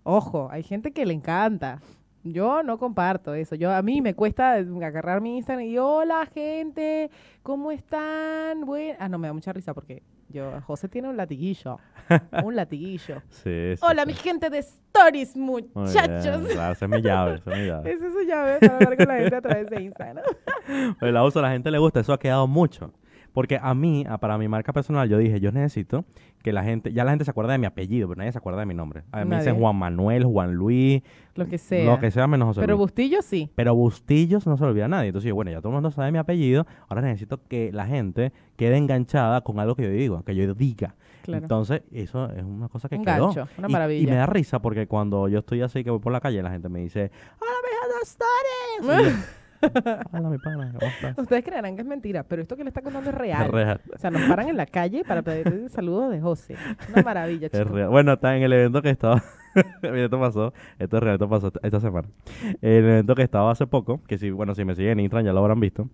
Ojo, hay gente que le encanta. Yo no comparto eso. Yo a mí me cuesta agarrar mi Instagram y hola gente, ¿cómo están? Buen... Ah, no me da mucha risa porque yo José tiene un latiguillo, un latiguillo. Sí, sí, Hola sí. mi gente de stories, muchachos. claro, esa es mi llave, esa es mi llave. Esa es su llave para hablar con la gente a través de Instagram. Pues la uso, a la gente le gusta, eso ha quedado mucho. Porque a mí, a- para mi marca personal, yo dije, yo necesito que la gente, ya la gente se acuerda de mi apellido, pero nadie se acuerda de mi nombre. A mí me dicen Nadie. Juan Manuel, Juan Luis, Lo que sea. lo que sea menos José Pero Luis. Bustillo sí. Pero Bustillos no se lo olvida a nadie. Entonces, yo, bueno, ya todo el mundo sabe mi apellido. Ahora necesito que la gente quede enganchada con algo que yo digo, que yo diga. Claro. Entonces, eso es una cosa que Un quedó. gancho, una Y- Y, maravilla. me da risa porque cuando yo estoy así que voy por la calle, la gente me dice, ¡Hola, mi stories! Hola, mi pana, ¿cómo estás? Ustedes creerán que es mentira, pero esto que le está contando es real. Es real. O sea, nos paran en la calle para pedir el saludo de José. Una maravilla, Es chicos. real. Bueno, está en el evento que estaba. Mira, esto pasó. Esto es real, esto pasó esta semana. El evento que estaba hace poco, que si, bueno, si me siguen en Instagram ya lo habrán visto.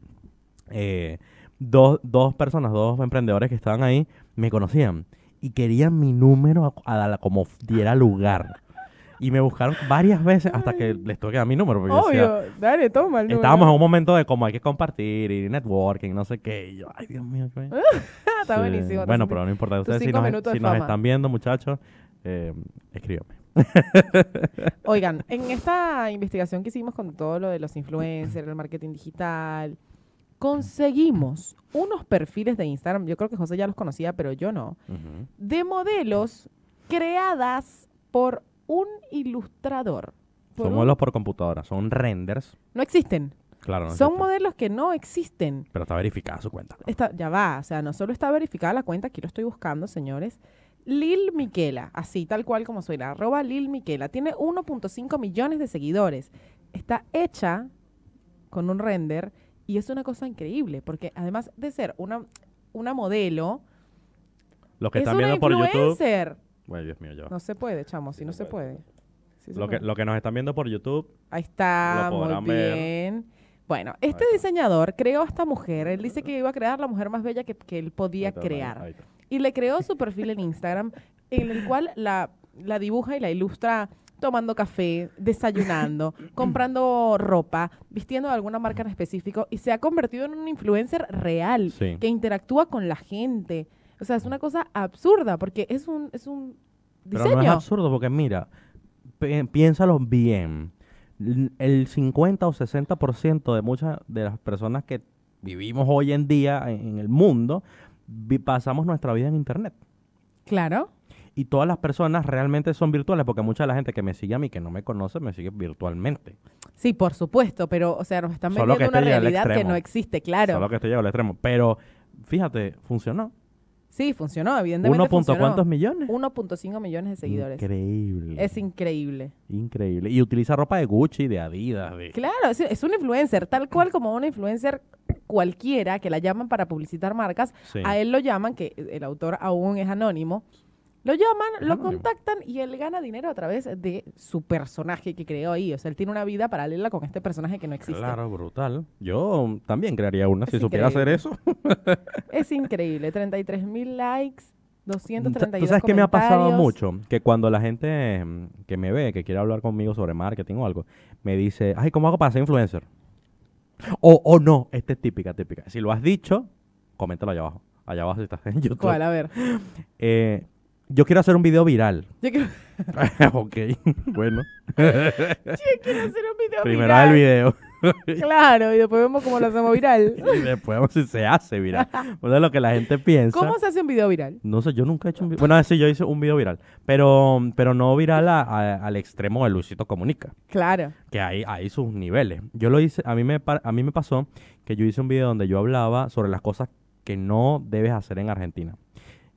eh, dos, dos personas, dos emprendedores que estaban ahí, me conocían y querían mi número a, a como diera lugar. Y me buscaron varias veces hasta que les que dar mi número. Porque yo decía, Obvio, dale, toma el número. estábamos en un momento de como hay que compartir y networking, no sé qué. Y yo, ay, Dios mío, qué está Sí. buenísimo. Bueno, pero no importa. Ustedes si nos, si están viendo, muchachos, eh, escríbanme. Oigan, en esta investigación que hicimos con todo lo de los influencers, el marketing digital, conseguimos unos perfiles de Instagram, yo creo que José ya los conocía, pero yo no, de modelos creadas por un ilustrador. Por Son un- modelos por computadora, son renders. No existen. Claro, no Son existen, modelos que no existen. Pero está verificada su cuenta. Está, ya va, o sea, no solo está verificada la cuenta, aquí lo estoy buscando, señores. Lil Miquela, así tal cual como suena, arroba Lil Miquela, tiene 1.5 millones de seguidores. Está hecha con un render y es una cosa increíble, porque además de ser una, una modelo, Los que es están una viendo por YouTube. Bueno, Dios mío, ya. No se puede, chamo, si Sí no se se puede. Sí se Lo que, puede. lo que nos están viendo por YouTube, Ahí está, Lo muy podrán ver. bien. Bueno, este diseñador creó a esta mujer. Él dice que iba a crear la mujer más bella que, que él podía ahí está, crear. ahí está. Y le creó su perfil en Instagram, en el cual la, la dibuja y la ilustra tomando café, desayunando, comprando ropa, vistiendo de alguna marca en específico y se ha convertido en un influencer real Sí. que interactúa con la gente. O sea, es una cosa absurda porque es un, es un Pero diseño. no es absurdo porque mira, pi- piénsalo bien. El 50 o 60% de muchas de las personas que vivimos hoy en día en, en el mundo pasamos nuestra vida en internet. Claro. y todas las personas realmente son virtuales, porque mucha de la gente que me sigue a mí, que no me conoce, me sigue virtualmente. Sí, por supuesto, pero, o sea, nos están Solo vendiendo una realidad que no existe, claro. Solo que estoy llegando al extremo. Pero, fíjate, funcionó. Sí, funcionó, evidentemente ¿Uno punto funcionó. cuántos millones? 1.5 millones de seguidores. Increíble. Es increíble. Increíble. Y utiliza ropa de Gucci, de Adidas, de... Claro, es, es un influencer, tal cual como una influencer cualquiera que la llaman para publicitar marcas. Sí. A él lo llaman, que el autor aún es anónimo. Lo llaman, lo anónimo. contactan y él gana dinero a través de su personaje que creó ahí. O sea, él tiene una vida paralela con este personaje que no existe. Claro, brutal. Yo también crearía una Es si supiera hacer eso. Es increíble. 33 mil likes, ¿Tú 232 sabes qué me ha pasado mucho? Que cuando la gente mm, que me ve, que quiere hablar conmigo sobre marketing o algo, me dice, ay, ¿cómo hago para ser influencer? O, o no, esta es típica, típica. Si lo has dicho, coméntalo allá abajo. Allá abajo si estás en YouTube. ¿Cuál? A ver. Eh, yo quiero hacer un video viral. Yo quiero, ok, bueno. yo quiero hacer un video Primero viral. el video. Claro, y después vemos cómo lo hacemos viral. y después vemos si se hace viral. O sea, lo que la gente piensa. ¿Cómo se hace un video viral? No sé, yo nunca he hecho un video. Bueno, sí, yo hice un video viral. Pero, pero no viral a- a- al extremo de Luisito Comunica. Claro. Que hay, hay sus niveles. Yo lo hice, a mí, me, a mí me pasó que yo hice un video donde yo hablaba sobre las cosas que no debes hacer en Argentina.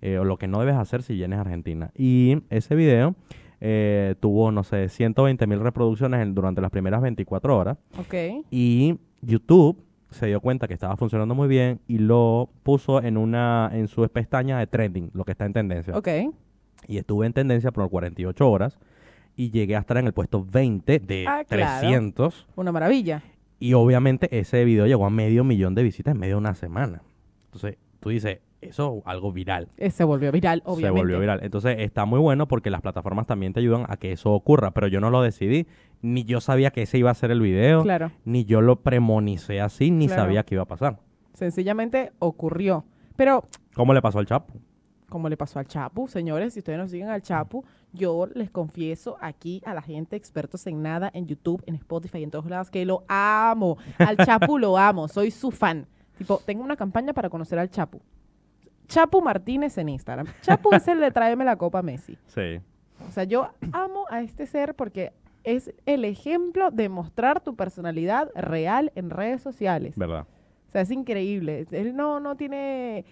Eh, o lo que no debes hacer si vienes a Argentina. Y ese video eh, tuvo, no sé, 120 mil reproducciones en- durante las primeras 24 horas. Ok. Y YouTube se dio cuenta que estaba funcionando muy bien y lo puso en una en su pestaña de trending, lo que está en tendencia. Ok. Y estuve en tendencia por 48 horas y llegué a estar en el puesto 20 de Ah, claro. 300. Una maravilla. Y obviamente ese video llegó a medio millón de visitas en medio de una semana. Entonces, tú dices, eso algo viral. Eh, Se volvió viral, obviamente. Se volvió viral. Entonces está muy bueno porque las plataformas también te ayudan a que eso ocurra. Pero yo no lo decidí. Ni yo sabía que ese iba a ser el video. Claro. Ni yo lo premonicé así, ni Claro. sabía que iba a pasar. Sencillamente ocurrió. Pero, ¿Cómo le pasó al Chapo? como le pasó al Chapu, señores, si ustedes no siguen al Chapu, yo les confieso aquí a la gente expertos en nada, en YouTube, en Spotify y en todos lados, que lo amo. Al Chapu lo amo, soy su fan. Tipo, tengo una campaña para conocer al Chapu. Chapu Martínez en Instagram. Chapu es el de tráeme la copa Messi. Sí. O sea, yo amo a este ser porque es el ejemplo de mostrar tu personalidad real en redes sociales. ¿Verdad? O sea, es increíble. Él no, no tiene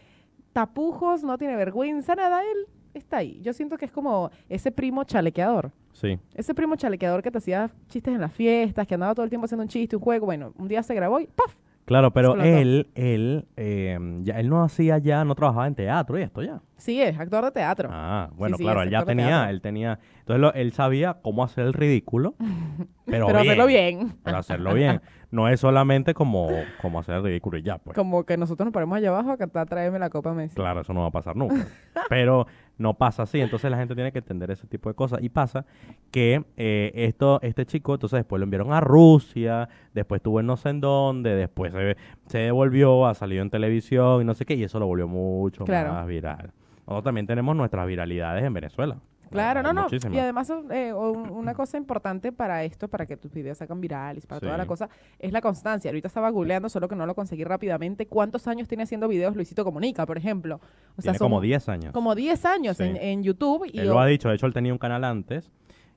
tapujos, no tiene vergüenza, nada. Él está ahí. Yo siento que es como ese primo chalequeador. Sí. Ese primo chalequeador que te hacía chistes en las fiestas, que andaba todo el tiempo haciendo un chiste, un juego. Bueno, un día se grabó y ¡paf! Claro, pero Explotó. él, él, eh, ya, él no hacía ya, no trabajaba en teatro y esto ya. Sí, es actor de teatro. Ah, bueno, sí, claro, es él ya actor de tenía, teatro. él tenía, entonces lo- él sabía cómo hacer el ridículo, pero, Pero bien, hacerlo bien. Pero hacerlo bien. No es solamente como, como hacer el ridículo y ya, pues. Como que nosotros nos paremos allá abajo a cantar Tráeme la copa Messi. Claro, eso no va a pasar nunca. Pero no pasa así, entonces la gente tiene que entender ese tipo de cosas. Y pasa que eh, esto, este chico, entonces después lo enviaron a Rusia, después estuvo en no sé en dónde, después se, se devolvió, ha salido en televisión y no sé qué, y eso lo volvió mucho Claro. más viral. Nosotros también tenemos nuestras viralidades en Venezuela. Claro, no, no. muchísimas. Y además, eh, un- una cosa importante para esto, para que tus videos hagan virales, para toda la cosa, es la constancia. Ahorita estaba googleando, solo que no lo conseguí rápidamente. ¿Cuántos años tiene haciendo videos Luisito Comunica, por ejemplo? O Tiene como 10 años. Como 10 años Sí. en, en YouTube. Y Él lo ha dicho, de hecho él tenía un canal antes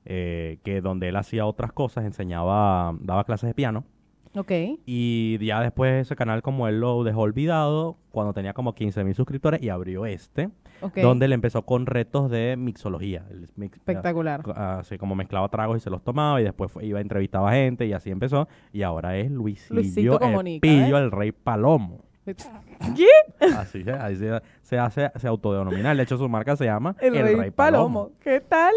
eh, que donde él hacía otras cosas, enseñaba, daba clases de piano. Ok. Y ya después ese canal como él lo dejó olvidado cuando tenía como 15 mil suscriptores y abrió este, donde él empezó con retos de mixología. Mix- Espectacular. Así como mezclaba tragos y se los tomaba y después fue- iba a entrevistar a gente y así empezó. Y ahora es Luisillo, Luisito el Comunica, pillo, ¿eh? el rey palomo. ¿Qué? Así, se- así se, se hace, se autodenomina. De hecho su marca se llama El, Rey, Palomo. ¿Qué tal?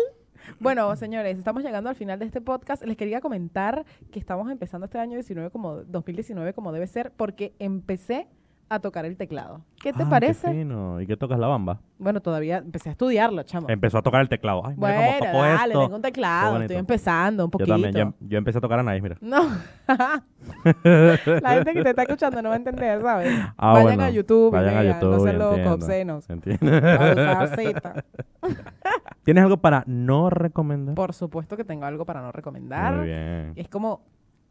Bueno, señores, estamos llegando al final de este podcast. Les quería comentar que estamos empezando este año 19 como 2019 como debe ser porque empecé a tocar el teclado. ¿Qué te Ay, parece? fino. ¿Y qué tocas la bamba? Bueno, todavía empecé a estudiarlo, chamo. Empezó a tocar el teclado. Ay, mira bueno, cómo dale, esto. tengo un teclado, estoy empezando un Yo poquito. también, yo, yo empecé a tocar a Nice, mira. No. La gente que te está escuchando no va a entender, ¿sabes? Ah, vayan bueno. a YouTube Vayan a YouTube no sean locos obscenos. ¿Tienes algo para no recomendar? Por supuesto que tengo algo para no recomendar. Muy bien. Es como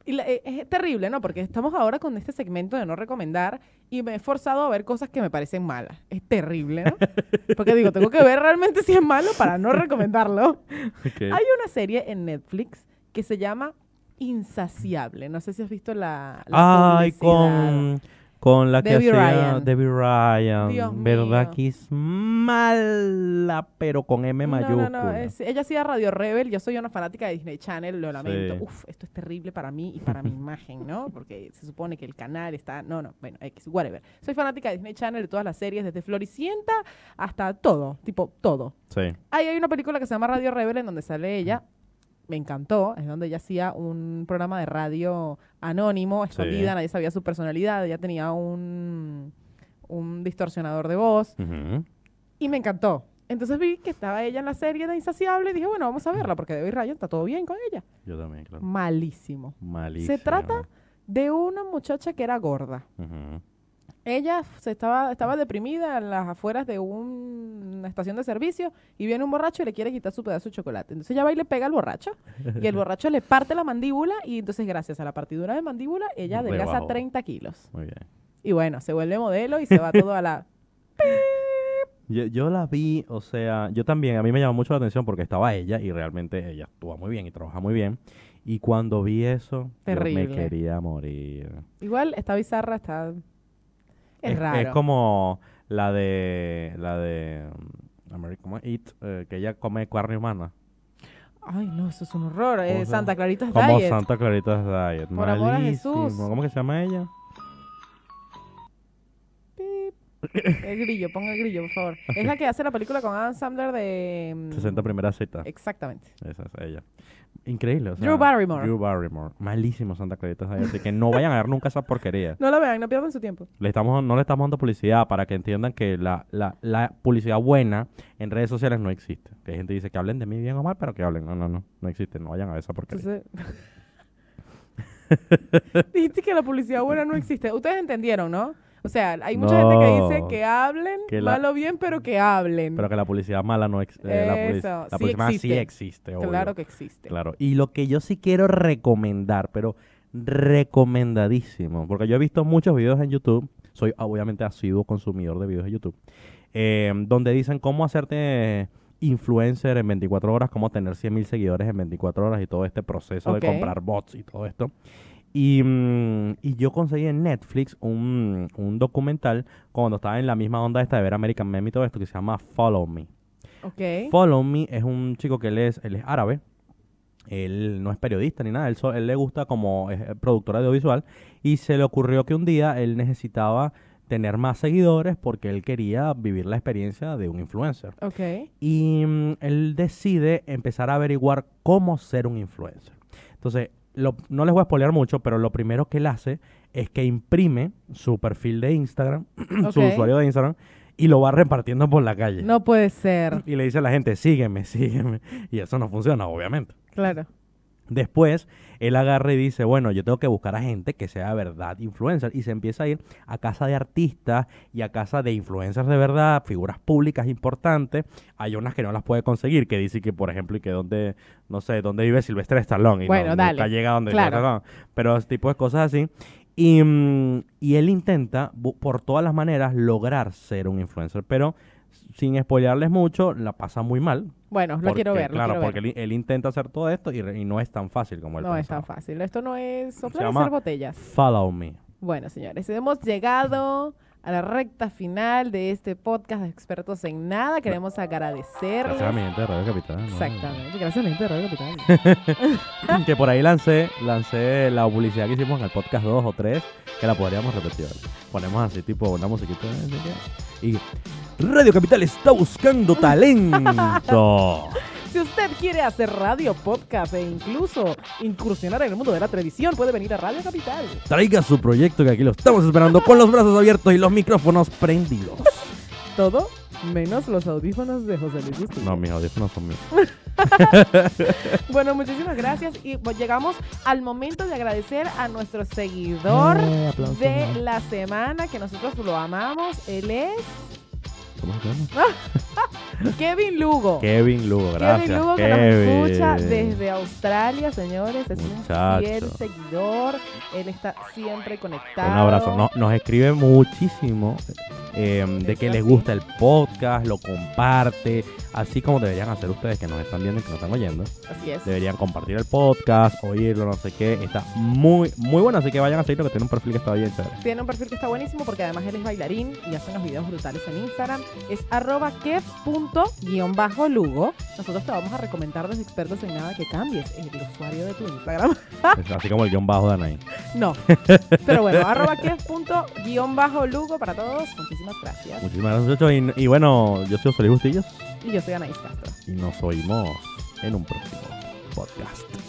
Y la- eh, es terrible, ¿no? Porque estamos ahora con este segmento de no recomendar y me he forzado a ver cosas que me parecen malas. Es terrible, ¿no? Porque digo, tengo que ver realmente si es malo para no recomendarlo. Hay una serie en Netflix que se llama Insaciable. No sé si has visto la, la Ay, publicidad. con, con la que Debbie hacía Ryan. Debbie Ryan. Dios ¿Verdad mío. que es mala, pero con M No, mayúscula? no, no. es- ella hacía Radio Rebel. Yo soy una fanática de Disney Channel, lo lamento. Sí. Uf, esto es terrible para mí y para mi imagen, ¿no? Porque se supone que el canal está. No, no, bueno, X, whatever. Soy fanática de Disney Channel, de todas las series, desde Floricienta hasta todo, tipo todo. Sí. Ahí hay una película que se llama Radio Rebel en donde sale ella. Me encantó. Es donde ella hacía un programa de radio anónimo, escondida, nadie sabía su personalidad. Ella tenía un, un distorsionador de voz. Y me encantó. Entonces vi que estaba ella en la serie de Insaciable y dije, bueno, vamos a verla porque Debbie Ryan está todo bien con ella. Yo también, claro. Malísimo. Malísimo. Se trata de una muchacha que era gorda. Ujú. Ella se estaba, estaba deprimida en las afueras de un- una estación de servicio y viene un borracho y le quiere quitar su pedazo de chocolate. Entonces ella va y le pega al borracho y el borracho le parte la mandíbula y entonces gracias a la partidura de mandíbula ella adelgaza Rebajó. 30 kilos. Muy bien. Y bueno, se vuelve modelo y se va todo a la... Yo, yo la vi, o sea, yo también, a mí me llamó mucho la atención porque estaba ella y realmente ella actúa muy bien y trabaja muy bien. Y cuando vi eso, yo me quería morir. Igual está bizarra, está... Es, Es, raro. es como la de, la de American ¿cómo es? Eh, que ella come carne humana. Ay, no, eso es un horror. Eh, Santa Clarita Como Diet. Santa Clarita Diet. Por amor a. Jesús. ¿Cómo que se llama ella? El grillo, ponga el grillo, por favor. Es la que hace la película con Adam Sandler de... mm, 60 primeras citas. Exactamente. Esa es ella. Increíble. o sea, Drew Barrymore. Drew Barrymore. Malísimo Santa Clarita Diet. Así que no vayan a ver nunca esa porquería. No la vean, no pierdan su tiempo. Le estamos, no le estamos dando publicidad para que entiendan que la, la, la publicidad buena en redes sociales no existe. Que hay gente que dice que hablen de mí bien o mal, pero que hablen. No, no, no. No existe. No vayan a ver esa porquería. Entonces... Dijiste que la publicidad buena no existe. Ustedes entendieron, ¿no? O sea, hay mucha gente que dice que hablen, Que la- mal o bien, pero que hablen. Pero que la publicidad mala no existe. la Eso, la sí publicidad sí existe. obvio. claro que existe. Claro. Y lo que yo sí quiero recomendar, pero recomendadísimo, porque yo he visto muchos videos en YouTube, soy obviamente asiduo consumidor de videos de YouTube, eh, donde dicen cómo hacerte influencer en 24 horas, cómo tener 100 mil seguidores en 24 horas y todo este proceso de comprar bots y todo esto. Y, mm, y yo conseguí en Netflix un, un documental cuando estaba en la misma onda esta de ver American Meme y todo esto que se llama Follow Me. Follow Me es un chico que él es, él es árabe. Él no es periodista ni nada. Él, so- él le gusta como es, eh, productor audiovisual. Y se le ocurrió que un día él necesitaba tener más seguidores porque él quería vivir la experiencia de un influencer. Y mm, él decide empezar a averiguar cómo ser un influencer. Entonces, lo- no les voy a spoilear mucho, pero lo primero que él hace es que imprime su perfil de Instagram, su usuario de Instagram, y lo va repartiendo por la calle. No puede ser. Y le dice a la gente, sígueme, sígueme. Y eso no funciona, obviamente. Claro. Después, él agarra y dice, bueno, yo tengo que buscar a gente que sea verdad influencer. Y se empieza a ir a casa de artistas y a casa de influencers de verdad, figuras públicas importantes. Hay unas que no las puede conseguir, que dice que, por ejemplo, y que donde, no sé, dónde vive Silvestre Stallone. Y Bueno, no, dale. nunca llega donde Claro. Silvestre Stallone. Pero ese tipo de cosas así. Y, mm, y él intenta, por todas las maneras, lograr ser un influencer. Pero sin spoilearles mucho, la pasa muy mal. Bueno, lo Porque, quiero ver. lo Claro, quiero porque ver. él, él intenta hacer todo esto y, re- y no es tan fácil como él No es tan pensaba. fácil. Esto no es soplar y hacer botellas. Follow me. Bueno, señores, hemos llegado a la recta final de este podcast de expertos en nada. Queremos agradecerles. Gracias a mi gente de Radio Capital. ¿no? Exactamente. Gracias a la gente de Radio Capital. que por ahí lancé, lancé la publicidad que hicimos en el podcast 2 o 3, que la podríamos repetir. Ponemos así, tipo, una musiquita. Y Radio Capital está buscando talento. Si usted quiere hacer radio, podcast e incluso incursionar en el mundo de la televisión, puede venir a Radio Capital. Traiga su proyecto que aquí lo estamos esperando con los brazos abiertos y los micrófonos prendidos. Todo menos los audífonos de José Luis Bustillo. No, mis audífonos son míos. Bueno, muchísimas gracias y pues, llegamos al momento de agradecer a nuestro seguidor Eh, aplausos, de la semana, que nosotros lo amamos. Él es... ¿Cómo se llama? Kevin Lugo. Kevin Lugo, gracias. Kevin Lugo que Kevin. nos escucha desde Australia, señores. Es Muchacho. un fiel seguidor. Él está siempre conectado. Un abrazo. No- nos escribe muchísimo eh, de que les gusta el podcast, lo comparte, así como deberían hacer ustedes que nos están viendo y que nos están oyendo. Así es. Deberían compartir el podcast, oírlo, no sé qué. Está muy, muy bueno, así que vayan a seguirlo que tiene un perfil que está bien chévere. Tiene un perfil que está buenísimo porque además él es bailarín y hace unos videos brutales en Instagram. Es arroba kev.lugo. Nosotros te vamos a recomendar desde expertos en nada que cambies el usuario de tu Instagram. Así como el guion bajo de Anaí. No. Pero bueno, arroba kev.lugo para todos. Muchísimas gracias. Muchísimas gracias, muchachos. Y, y bueno, yo soy Luis Bustillos Y yo soy Anaís Castro. y nos oímos en un próximo podcast.